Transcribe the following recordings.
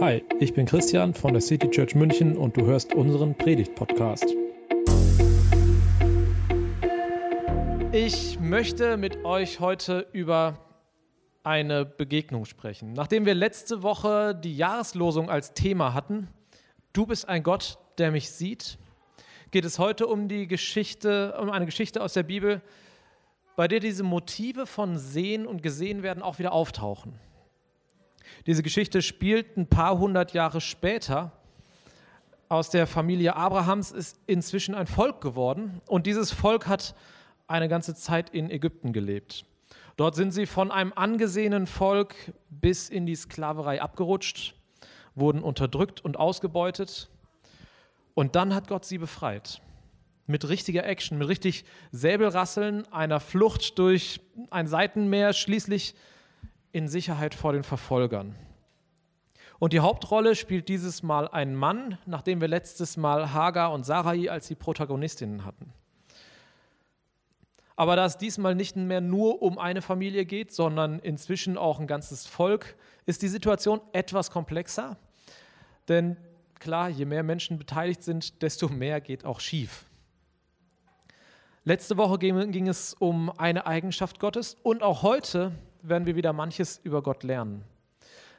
Hi, ich bin Christian von der City Church München und du hörst unseren Predigt-Podcast. Ich möchte mit euch heute über eine Begegnung sprechen. Nachdem wir letzte Woche die Jahreslosung als Thema hatten, Du bist ein Gott, der mich sieht, geht es heute um die Geschichte, um eine Geschichte aus der Bibel, bei der diese Motive von Sehen und Gesehen werden auch wieder auftauchen. Diese Geschichte spielt ein paar hundert Jahre später. Aus der Familie Abrahams ist inzwischen ein Volk geworden und dieses Volk hat eine ganze Zeit in Ägypten gelebt. Dort sind sie von einem angesehenen Volk bis in die Sklaverei abgerutscht, wurden unterdrückt und ausgebeutet und dann hat Gott sie befreit. Mit richtiger Action, mit richtig Säbelrasseln, einer Flucht durch ein Seitenmeer, schließlich in Sicherheit vor den Verfolgern. Und die Hauptrolle spielt dieses Mal ein Mann, nachdem wir letztes Mal Hagar und Sarai als die Protagonistinnen hatten. Aber da es diesmal nicht mehr nur um eine Familie geht, sondern inzwischen auch ein ganzes Volk, ist die Situation etwas komplexer. Denn klar, je mehr Menschen beteiligt sind, desto mehr geht auch schief. Letzte Woche ging es um eine Eigenschaft Gottes und auch heute werden wir wieder manches über Gott lernen.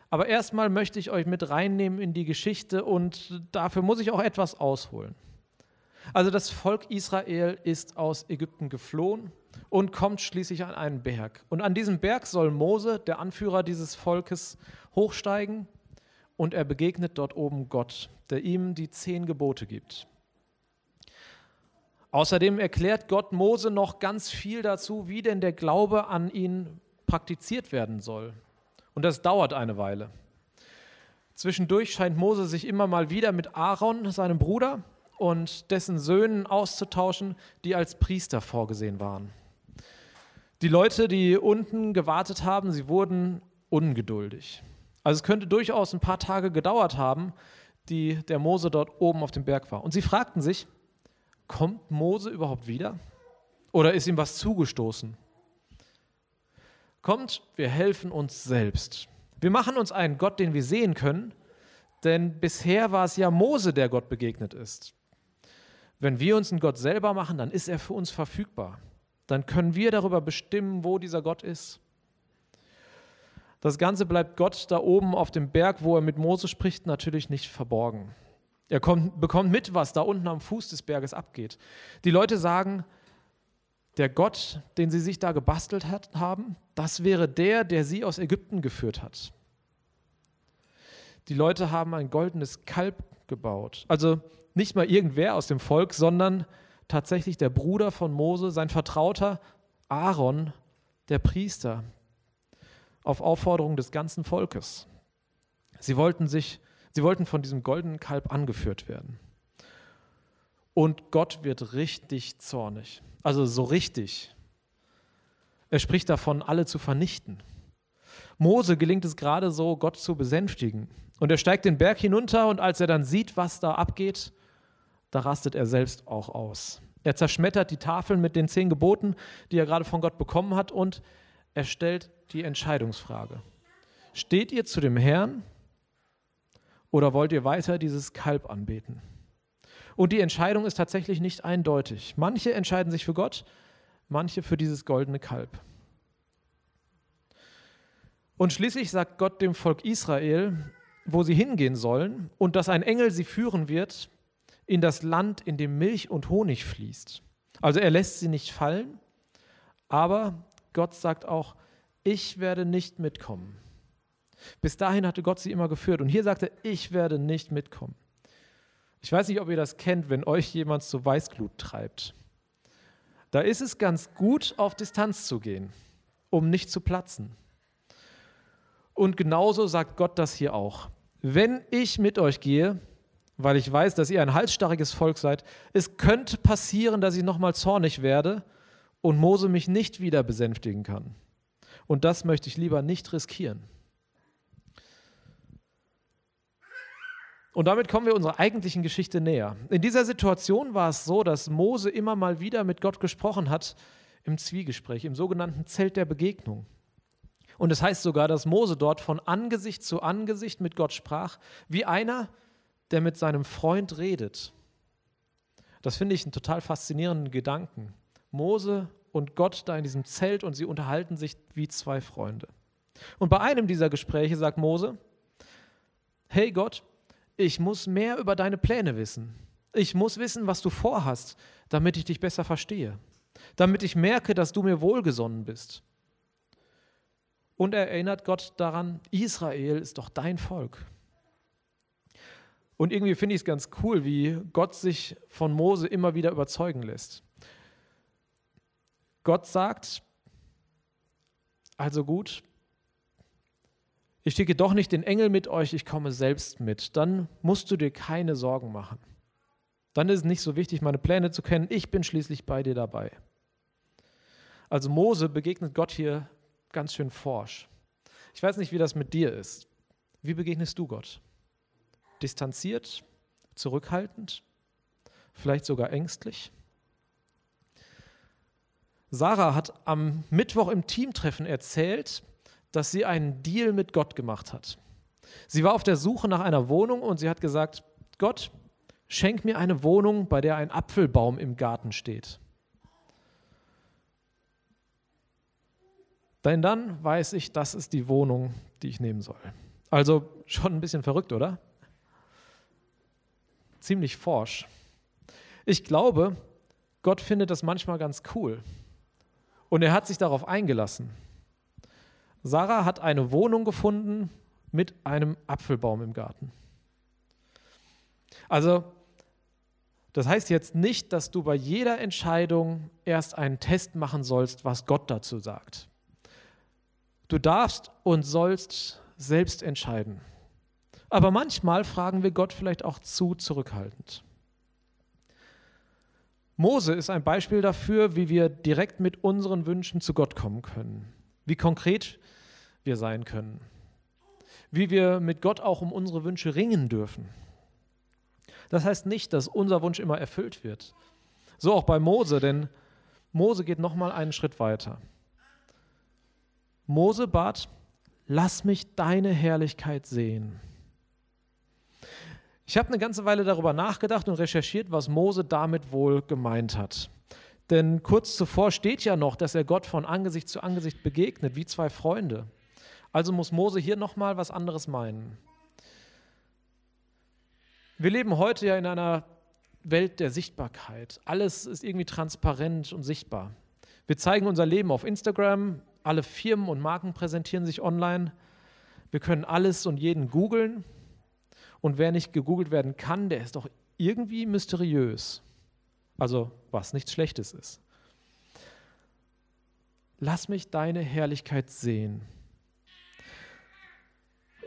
Aber erstmal möchte ich euch mit reinnehmen in die Geschichte und dafür muss ich auch etwas ausholen. Also das Volk Israel ist aus Ägypten geflohen und kommt schließlich an einen Berg. Und an diesem Berg soll Mose, der Anführer dieses Volkes, hochsteigen und er begegnet dort oben Gott, der ihm die zehn Gebote gibt. Außerdem erklärt Gott Mose noch ganz viel dazu, wie denn der Glaube an ihn praktiziert werden soll. Und das dauert eine Weile. Zwischendurch scheint Mose sich immer mal wieder mit Aaron, seinem Bruder, und dessen Söhnen auszutauschen, die als Priester vorgesehen waren. Die Leute, die unten gewartet haben, sie wurden ungeduldig. Also es könnte durchaus ein paar Tage gedauert haben, die der Mose dort oben auf dem Berg war. Und sie fragten sich, kommt Mose überhaupt wieder? Oder ist ihm was zugestoßen? Kommt, wir helfen uns selbst. Wir machen uns einen Gott, den wir sehen können, denn bisher war es ja Mose, der Gott begegnet ist. Wenn wir uns einen Gott selber machen, dann ist er für uns verfügbar. Dann können wir darüber bestimmen, wo dieser Gott ist. Das Ganze bleibt Gott da oben auf dem Berg, wo er mit Mose spricht, natürlich nicht verborgen. Er kommt, bekommt mit, was da unten am Fuß des Berges abgeht. Die Leute sagen, der Gott, den sie sich da gebastelt hat, haben, das wäre der, der sie aus Ägypten geführt hat. Die Leute haben ein goldenes Kalb gebaut. Also nicht mal irgendwer aus dem Volk, sondern tatsächlich der Bruder von Mose, sein Vertrauter Aaron, der Priester, auf Aufforderung des ganzen Volkes. Sie wollten sich, sie wollten von diesem goldenen Kalb angeführt werden. Und Gott wird richtig zornig. Also so richtig. Er spricht davon, alle zu vernichten. Mose gelingt es gerade so, Gott zu besänftigen. Und er steigt den Berg hinunter und als er dann sieht, was da abgeht, da rastet er selbst auch aus. Er zerschmettert die Tafeln mit den zehn Geboten, die er gerade von Gott bekommen hat, und er stellt die Entscheidungsfrage. Steht ihr zu dem Herrn oder wollt ihr weiter dieses Kalb anbeten? Und die Entscheidung ist tatsächlich nicht eindeutig. Manche entscheiden sich für Gott, manche für dieses goldene Kalb. Und schließlich sagt Gott dem Volk Israel, wo sie hingehen sollen und dass ein Engel sie führen wird in das Land, in dem Milch und Honig fließt. Also er lässt sie nicht fallen, aber Gott sagt auch, ich werde nicht mitkommen. Bis dahin hatte Gott sie immer geführt und hier sagt er, ich werde nicht mitkommen. Ich weiß nicht, ob ihr das kennt, wenn euch jemand zu Weißglut treibt. Da ist es ganz gut, auf Distanz zu gehen, um nicht zu platzen. Und genauso sagt Gott das hier auch. Wenn ich mit euch gehe, weil ich weiß, dass ihr ein halsstarriges Volk seid, es könnte passieren, dass ich nochmal zornig werde und Mose mich nicht wieder besänftigen kann. Und das möchte ich lieber nicht riskieren. Und damit kommen wir unserer eigentlichen Geschichte näher. In dieser Situation war es so, dass Mose immer mal wieder mit Gott gesprochen hat im Zwiegespräch, im sogenannten Zelt der Begegnung. Und es heißt sogar, dass Mose dort von Angesicht zu Angesicht mit Gott sprach, wie einer, der mit seinem Freund redet. Das finde ich einen total faszinierenden Gedanken. Mose und Gott da in diesem Zelt und sie unterhalten sich wie zwei Freunde. Und bei einem dieser Gespräche sagt Mose, hey Gott, ich muss mehr über deine Pläne wissen. Ich muss wissen, was du vorhast, damit ich dich besser verstehe, damit ich merke, dass du mir wohlgesonnen bist. Und er erinnert Gott daran, Israel ist doch dein Volk. Und irgendwie finde ich es ganz cool, wie Gott sich von Mose immer wieder überzeugen lässt. Gott sagt, also gut, ich schicke doch nicht den Engel mit euch, ich komme selbst mit. Dann musst du dir keine Sorgen machen. Dann ist es nicht so wichtig, meine Pläne zu kennen. Ich bin schließlich bei dir dabei. Also Mose begegnet Gott hier ganz schön forsch. Ich weiß nicht, wie das mit dir ist. Wie begegnest du Gott? Distanziert, zurückhaltend, vielleicht sogar ängstlich? Sarah hat am Mittwoch im Teamtreffen erzählt, dass sie einen Deal mit Gott gemacht hat. Sie war auf der Suche nach einer Wohnung und sie hat gesagt, Gott, schenk mir eine Wohnung, bei der ein Apfelbaum im Garten steht. Denn dann weiß ich, das ist die Wohnung, die ich nehmen soll. Also schon ein bisschen verrückt, oder? Ziemlich forsch. Ich glaube, Gott findet das manchmal ganz cool. Und er hat sich darauf eingelassen. Sarah hat eine Wohnung gefunden mit einem Apfelbaum im Garten. Also, das heißt jetzt nicht, dass du bei jeder Entscheidung erst einen Test machen sollst, was Gott dazu sagt. Du darfst und sollst selbst entscheiden. Aber manchmal fragen wir Gott vielleicht auch zu zurückhaltend. Mose ist ein Beispiel dafür, wie wir direkt mit unseren Wünschen zu Gott kommen können, wie konkret wir sein können, wie wir mit Gott auch um unsere Wünsche ringen dürfen. Das heißt nicht, dass unser Wunsch immer erfüllt wird. So auch bei Mose, denn Mose geht noch mal einen Schritt weiter. Mose bat, lass mich deine Herrlichkeit sehen. Ich habe eine ganze Weile darüber nachgedacht und recherchiert, was Mose damit wohl gemeint hat. Denn kurz zuvor steht ja noch, dass er Gott von Angesicht zu Angesicht begegnet, wie zwei Freunde. Also muss Mose hier nochmal was anderes meinen. Wir leben heute ja in einer Welt der Sichtbarkeit. Alles ist irgendwie transparent und sichtbar. Wir zeigen unser Leben auf Instagram, alle Firmen und Marken präsentieren sich online. Wir können alles und jeden googeln. Und wer nicht gegoogelt werden kann, der ist doch irgendwie mysteriös. Also was nichts Schlechtes ist. Lass mich deine Herrlichkeit sehen.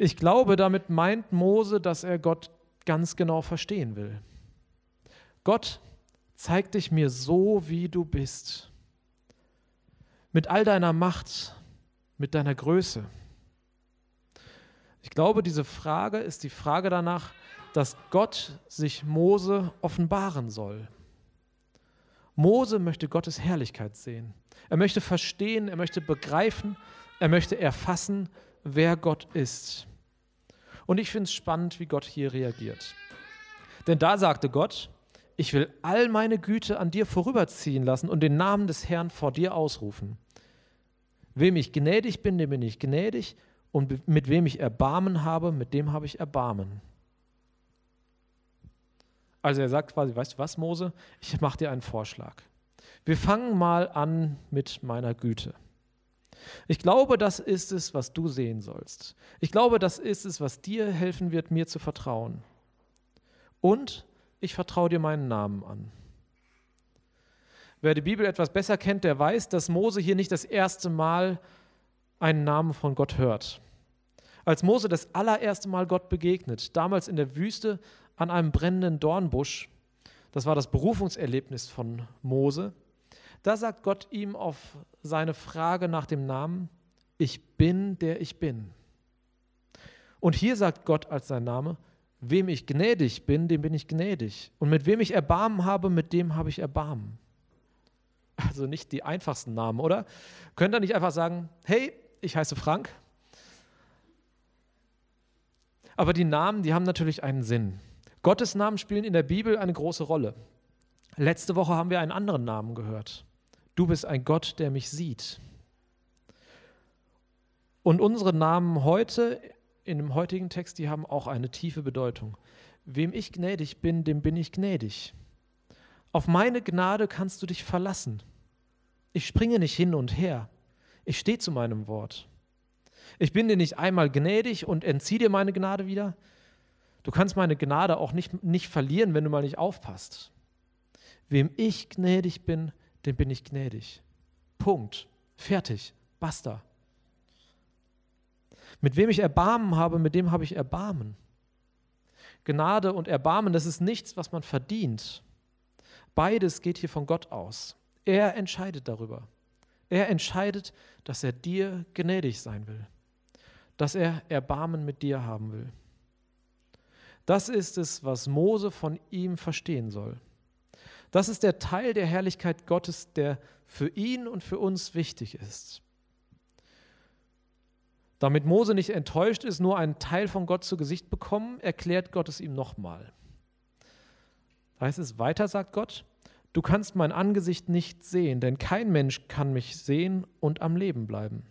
Ich glaube, damit meint Mose, dass er Gott ganz genau verstehen will. Gott, zeig dich mir so, wie du bist mit all deiner Macht, mit deiner Größe? Ich glaube, diese Frage ist die Frage danach, dass Gott sich Mose offenbaren soll. Mose möchte Gottes Herrlichkeit sehen. Er möchte verstehen, er möchte begreifen, er möchte erfassen, wer Gott ist. Und ich finde es spannend, wie Gott hier reagiert. Denn da sagte Gott, ich will all meine Güte an dir vorüberziehen lassen und den Namen des Herrn vor dir ausrufen. Wem ich gnädig bin, dem bin ich gnädig, und mit wem ich Erbarmen habe, mit dem habe ich Erbarmen. Also er sagt quasi, weißt du was, Mose, ich mache dir einen Vorschlag. Wir fangen mal an mit meiner Güte. Ich glaube, das ist es, was du sehen sollst. Ich glaube, das ist es, was dir helfen wird, mir zu vertrauen. Und ich vertraue dir meinen Namen an. Wer die Bibel etwas besser kennt, der weiß, dass Mose hier nicht das erste Mal einen Namen von Gott hört. Als Mose das allererste Mal Gott begegnet, damals in der Wüste an einem brennenden Dornbusch, das war das Berufungserlebnis von Mose, da sagt Gott ihm auf seine Frage nach dem Namen, ich bin der ich bin. Und hier sagt Gott als sein Name, Wem ich gnädig bin, dem bin ich gnädig. Und mit wem ich Erbarmen habe, mit dem habe ich Erbarmen. Also nicht die einfachsten Namen, oder? Könnt ihr nicht einfach sagen, hey, ich heiße Frank. Aber die Namen, die haben natürlich einen Sinn. Gottes Namen spielen in der Bibel eine große Rolle. Letzte Woche haben wir einen anderen Namen gehört. Du bist ein Gott, der mich sieht. Und unsere Namen heute, in dem heutigen Text, die haben auch eine tiefe Bedeutung. Wem ich gnädig bin, dem bin ich gnädig. Auf meine Gnade kannst du dich verlassen. Ich springe nicht hin und her. Ich stehe zu meinem Wort. Ich bin dir nicht einmal gnädig und entziehe dir meine Gnade wieder. Du kannst meine Gnade auch nicht, nicht verlieren, wenn du mal nicht aufpasst. Wem ich gnädig bin, dem bin ich gnädig. Punkt. Fertig. Basta. Mit wem ich Erbarmen habe, mit dem habe ich Erbarmen. Gnade und Erbarmen, das ist nichts, was man verdient. Beides geht hier von Gott aus. Er entscheidet darüber. Er entscheidet, dass er dir gnädig sein will, dass er Erbarmen mit dir haben will. Das ist es, was Mose von ihm verstehen soll. Das ist der Teil der Herrlichkeit Gottes, der für ihn und für uns wichtig ist. Damit Mose nicht enttäuscht ist, nur einen Teil von Gott zu Gesicht bekommen, erklärt Gott es ihm nochmal. Da heißt es weiter, sagt Gott, du kannst mein Angesicht nicht sehen, denn kein Mensch kann mich sehen und am Leben bleiben.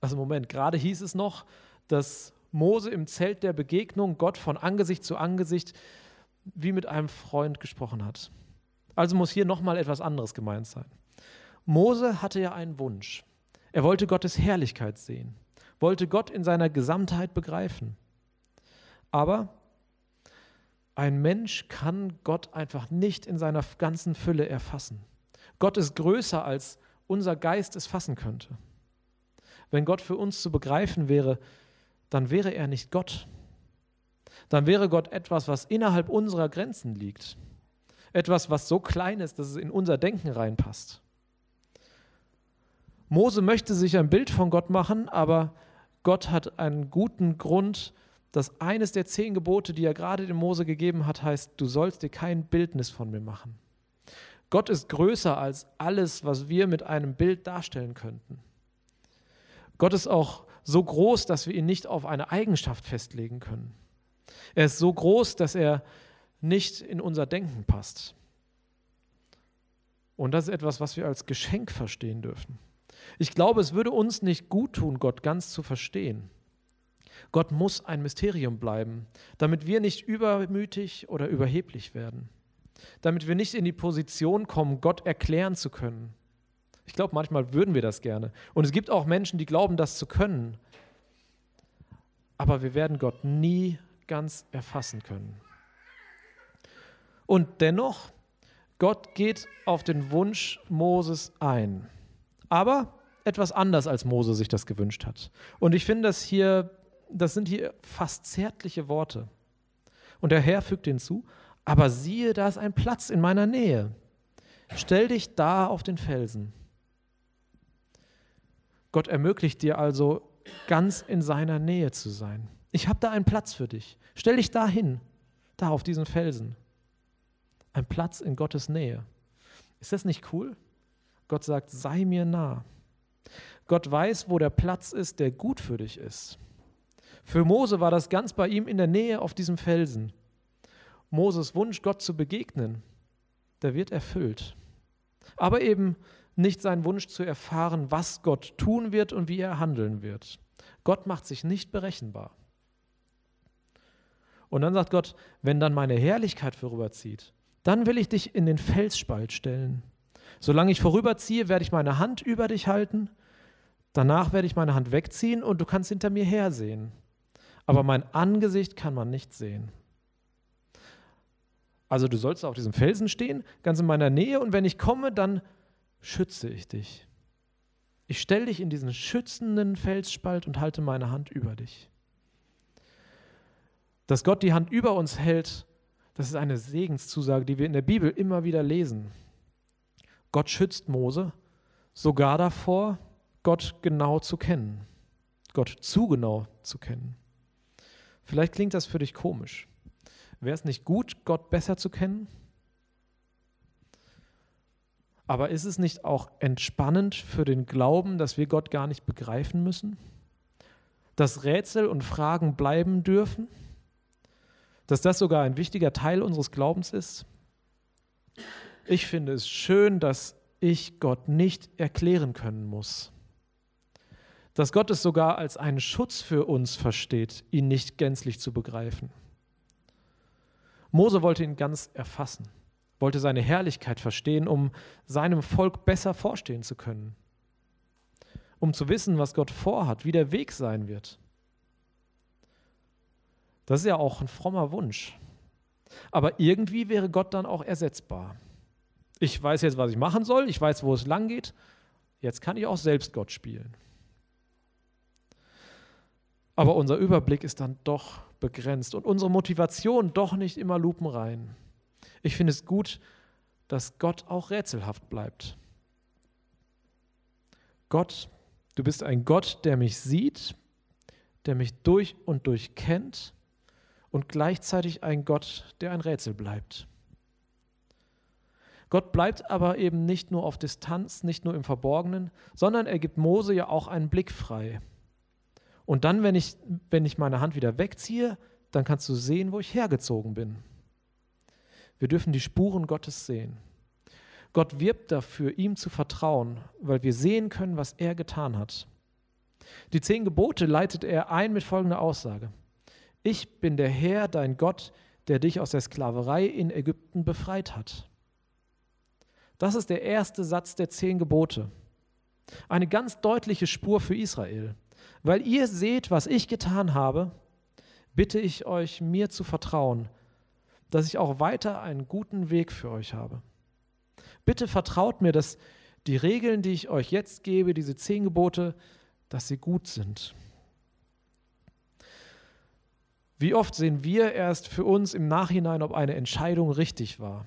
Also Moment, gerade hieß es noch, dass Mose im Zelt der Begegnung Gott von Angesicht zu Angesicht wie mit einem Freund gesprochen hat. Also muss hier nochmal etwas anderes gemeint sein. Mose hatte ja einen Wunsch. Er wollte Gottes Herrlichkeit sehen, wollte Gott in seiner Gesamtheit begreifen. Aber ein Mensch kann Gott einfach nicht in seiner ganzen Fülle erfassen. Gott ist größer, als unser Geist es fassen könnte. Wenn Gott für uns zu begreifen wäre, dann wäre er nicht Gott, dann wäre Gott etwas, was innerhalb unserer Grenzen liegt. Etwas, was so klein ist, dass es in unser Denken reinpasst. Mose möchte sich ein Bild von Gott machen, aber Gott hat einen guten Grund, dass eines der zehn Gebote, die er gerade dem Mose gegeben hat, heißt, du sollst dir kein Bildnis von mir machen. Gott ist größer als alles, was wir mit einem Bild darstellen könnten. Gott ist auch so groß, dass wir ihn nicht auf eine Eigenschaft festlegen können. Er ist so groß, dass er nicht in unser Denken passt. Und das ist etwas, was wir als Geschenk verstehen dürfen. Ich glaube, es würde uns nicht gut tun, Gott ganz zu verstehen. Gott muss ein Mysterium bleiben, damit wir nicht übermütig oder überheblich werden, damit wir nicht in die Position kommen, Gott erklären zu können. Ich glaube, manchmal würden wir das gerne. Und es gibt auch Menschen, die glauben, das zu können. Aber wir werden Gott nie ganz erfassen können. Und dennoch, Gott geht auf den Wunsch Moses ein. Aber etwas anders, als Mose sich das gewünscht hat. Und ich finde das hier, das sind hier fast zärtliche Worte. Und der Herr fügt hinzu, aber siehe, da ist ein Platz in meiner Nähe. Stell dich da auf den Felsen. Gott ermöglicht dir also, ganz in seiner Nähe zu sein. Ich habe da einen Platz für dich. Stell dich da hin, da auf diesen Felsen. Ein Platz in Gottes Nähe. Ist das nicht cool? Gott sagt, sei mir nah. Gott weiß, wo der Platz ist, der gut für dich ist. Für Mose war das ganz bei ihm in der Nähe auf diesem Felsen. Moses Wunsch, Gott zu begegnen, der wird erfüllt. Aber eben nicht sein Wunsch zu erfahren, was Gott tun wird und wie er handeln wird. Gott macht sich nicht berechenbar. Und dann sagt Gott, wenn dann meine Herrlichkeit vorüberzieht, dann will ich dich in den Felsspalt stellen. Solange ich vorüberziehe, werde ich meine Hand über dich halten, danach werde ich meine Hand wegziehen und du kannst hinter mir hersehen. Aber mein Angesicht kann man nicht sehen. Also du sollst auf diesem Felsen stehen, ganz in meiner Nähe, und wenn ich komme, dann schütze ich dich. Ich stelle dich in diesen schützenden Felsspalt und halte meine Hand über dich. Dass Gott die Hand über uns hält, das ist eine Segenszusage, die wir in der Bibel immer wieder lesen. Gott schützt Mose sogar davor, Gott genau zu kennen, Gott zu genau zu kennen. Vielleicht klingt das für dich komisch. Wäre es nicht gut, Gott besser zu kennen? Aber ist es nicht auch entspannend für den Glauben, dass wir Gott gar nicht begreifen müssen? Dass Rätsel und Fragen bleiben dürfen? Dass das sogar ein wichtiger Teil unseres Glaubens ist? Ich finde es schön, dass ich Gott nicht erklären können muss. Dass Gott es sogar als einen Schutz für uns versteht, ihn nicht gänzlich zu begreifen. Mose wollte ihn ganz erfassen wollte seine Herrlichkeit verstehen, um seinem Volk besser vorstehen zu können, um zu wissen, was Gott vorhat, wie der Weg sein wird. Das ist ja auch ein frommer Wunsch. Aber irgendwie wäre Gott dann auch ersetzbar. Ich weiß jetzt, was ich machen soll, ich weiß, wo es lang geht, jetzt kann ich auch selbst Gott spielen. Aber unser Überblick ist dann doch begrenzt und unsere Motivation doch nicht immer lupenrein. Ich finde es gut, dass Gott auch rätselhaft bleibt. Gott, du bist ein Gott, der mich sieht, der mich durch und durch kennt und gleichzeitig ein Gott, der ein Rätsel bleibt. Gott bleibt aber eben nicht nur auf Distanz, nicht nur im Verborgenen, sondern er gibt Mose ja auch einen Blick frei. Und dann, wenn ich, wenn ich meine Hand wieder wegziehe, dann kannst du sehen, wo ich hergezogen bin. Wir dürfen die Spuren Gottes sehen. Gott wirbt dafür, ihm zu vertrauen, weil wir sehen können, was er getan hat. Die zehn Gebote leitet er ein mit folgender Aussage. Ich bin der Herr, dein Gott, der dich aus der Sklaverei in Ägypten befreit hat. Das ist der erste Satz der zehn Gebote. Eine ganz deutliche Spur für Israel. Weil ihr seht, was ich getan habe, bitte ich euch, mir zu vertrauen, dass ich auch weiter einen guten Weg für euch habe. Bitte vertraut mir, dass die Regeln, die ich euch jetzt gebe, diese zehn Gebote, dass sie gut sind. Wie oft sehen wir erst für uns im Nachhinein, ob eine Entscheidung richtig war?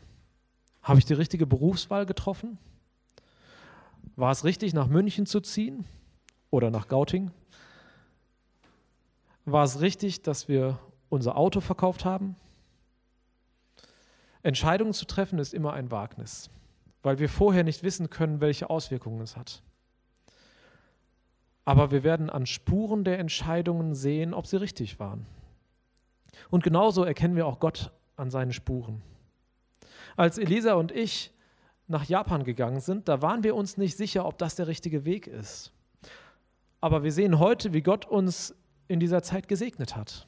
Habe ich die richtige Berufswahl getroffen? War es richtig, nach München zu ziehen oder nach Gauting? War es richtig, dass wir unser Auto verkauft haben? Entscheidungen zu treffen ist immer ein Wagnis, weil wir vorher nicht wissen können, welche Auswirkungen es hat. Aber wir werden an Spuren der Entscheidungen sehen, ob sie richtig waren. Und genauso erkennen wir auch Gott an seinen Spuren. Als Elisa und ich nach Japan gegangen sind, da waren wir uns nicht sicher, ob das der richtige Weg ist. Aber wir sehen heute, wie Gott uns in dieser Zeit gesegnet hat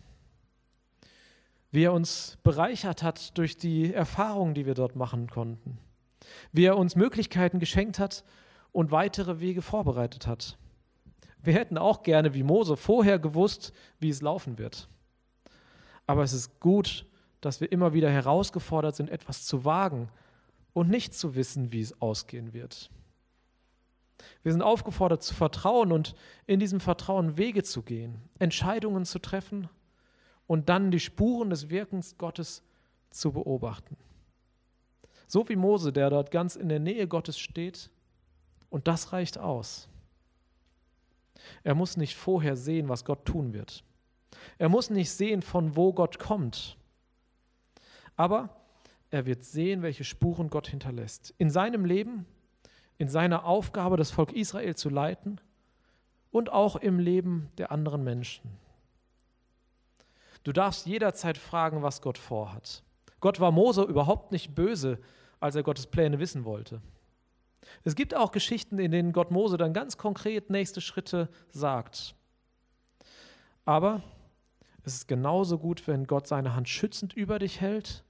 wie er uns bereichert hat durch die Erfahrungen, die wir dort machen konnten, wie er uns Möglichkeiten geschenkt hat und weitere Wege vorbereitet hat. Wir hätten auch gerne wie Mose vorher gewusst, wie es laufen wird. Aber es ist gut, dass wir immer wieder herausgefordert sind, etwas zu wagen und nicht zu wissen, wie es ausgehen wird. Wir sind aufgefordert zu vertrauen und in diesem Vertrauen Wege zu gehen, Entscheidungen zu treffen und dann die Spuren des Wirkens Gottes zu beobachten. So wie Mose, der dort ganz in der Nähe Gottes steht, und das reicht aus. Er muss nicht vorher sehen, was Gott tun wird. Er muss nicht sehen, von wo Gott kommt. Aber er wird sehen, welche Spuren Gott hinterlässt. In seinem Leben, in seiner Aufgabe, das Volk Israel zu leiten und auch im Leben der anderen Menschen. Du darfst jederzeit fragen, was Gott vorhat. Gott war Mose überhaupt nicht böse, als er Gottes Pläne wissen wollte. Es gibt auch Geschichten, in denen Gott Mose dann ganz konkret nächste Schritte sagt. Aber es ist genauso gut, wenn Gott seine Hand schützend über dich hält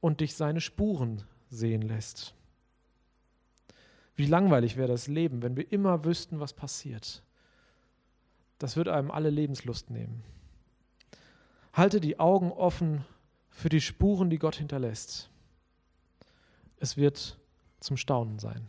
und dich seine Spuren sehen lässt. Wie langweilig wäre das Leben, wenn wir immer wüssten, was passiert. Das würde einem alle Lebenslust nehmen. Halte die Augen offen für die Spuren, die Gott hinterlässt. Es wird zum Staunen sein.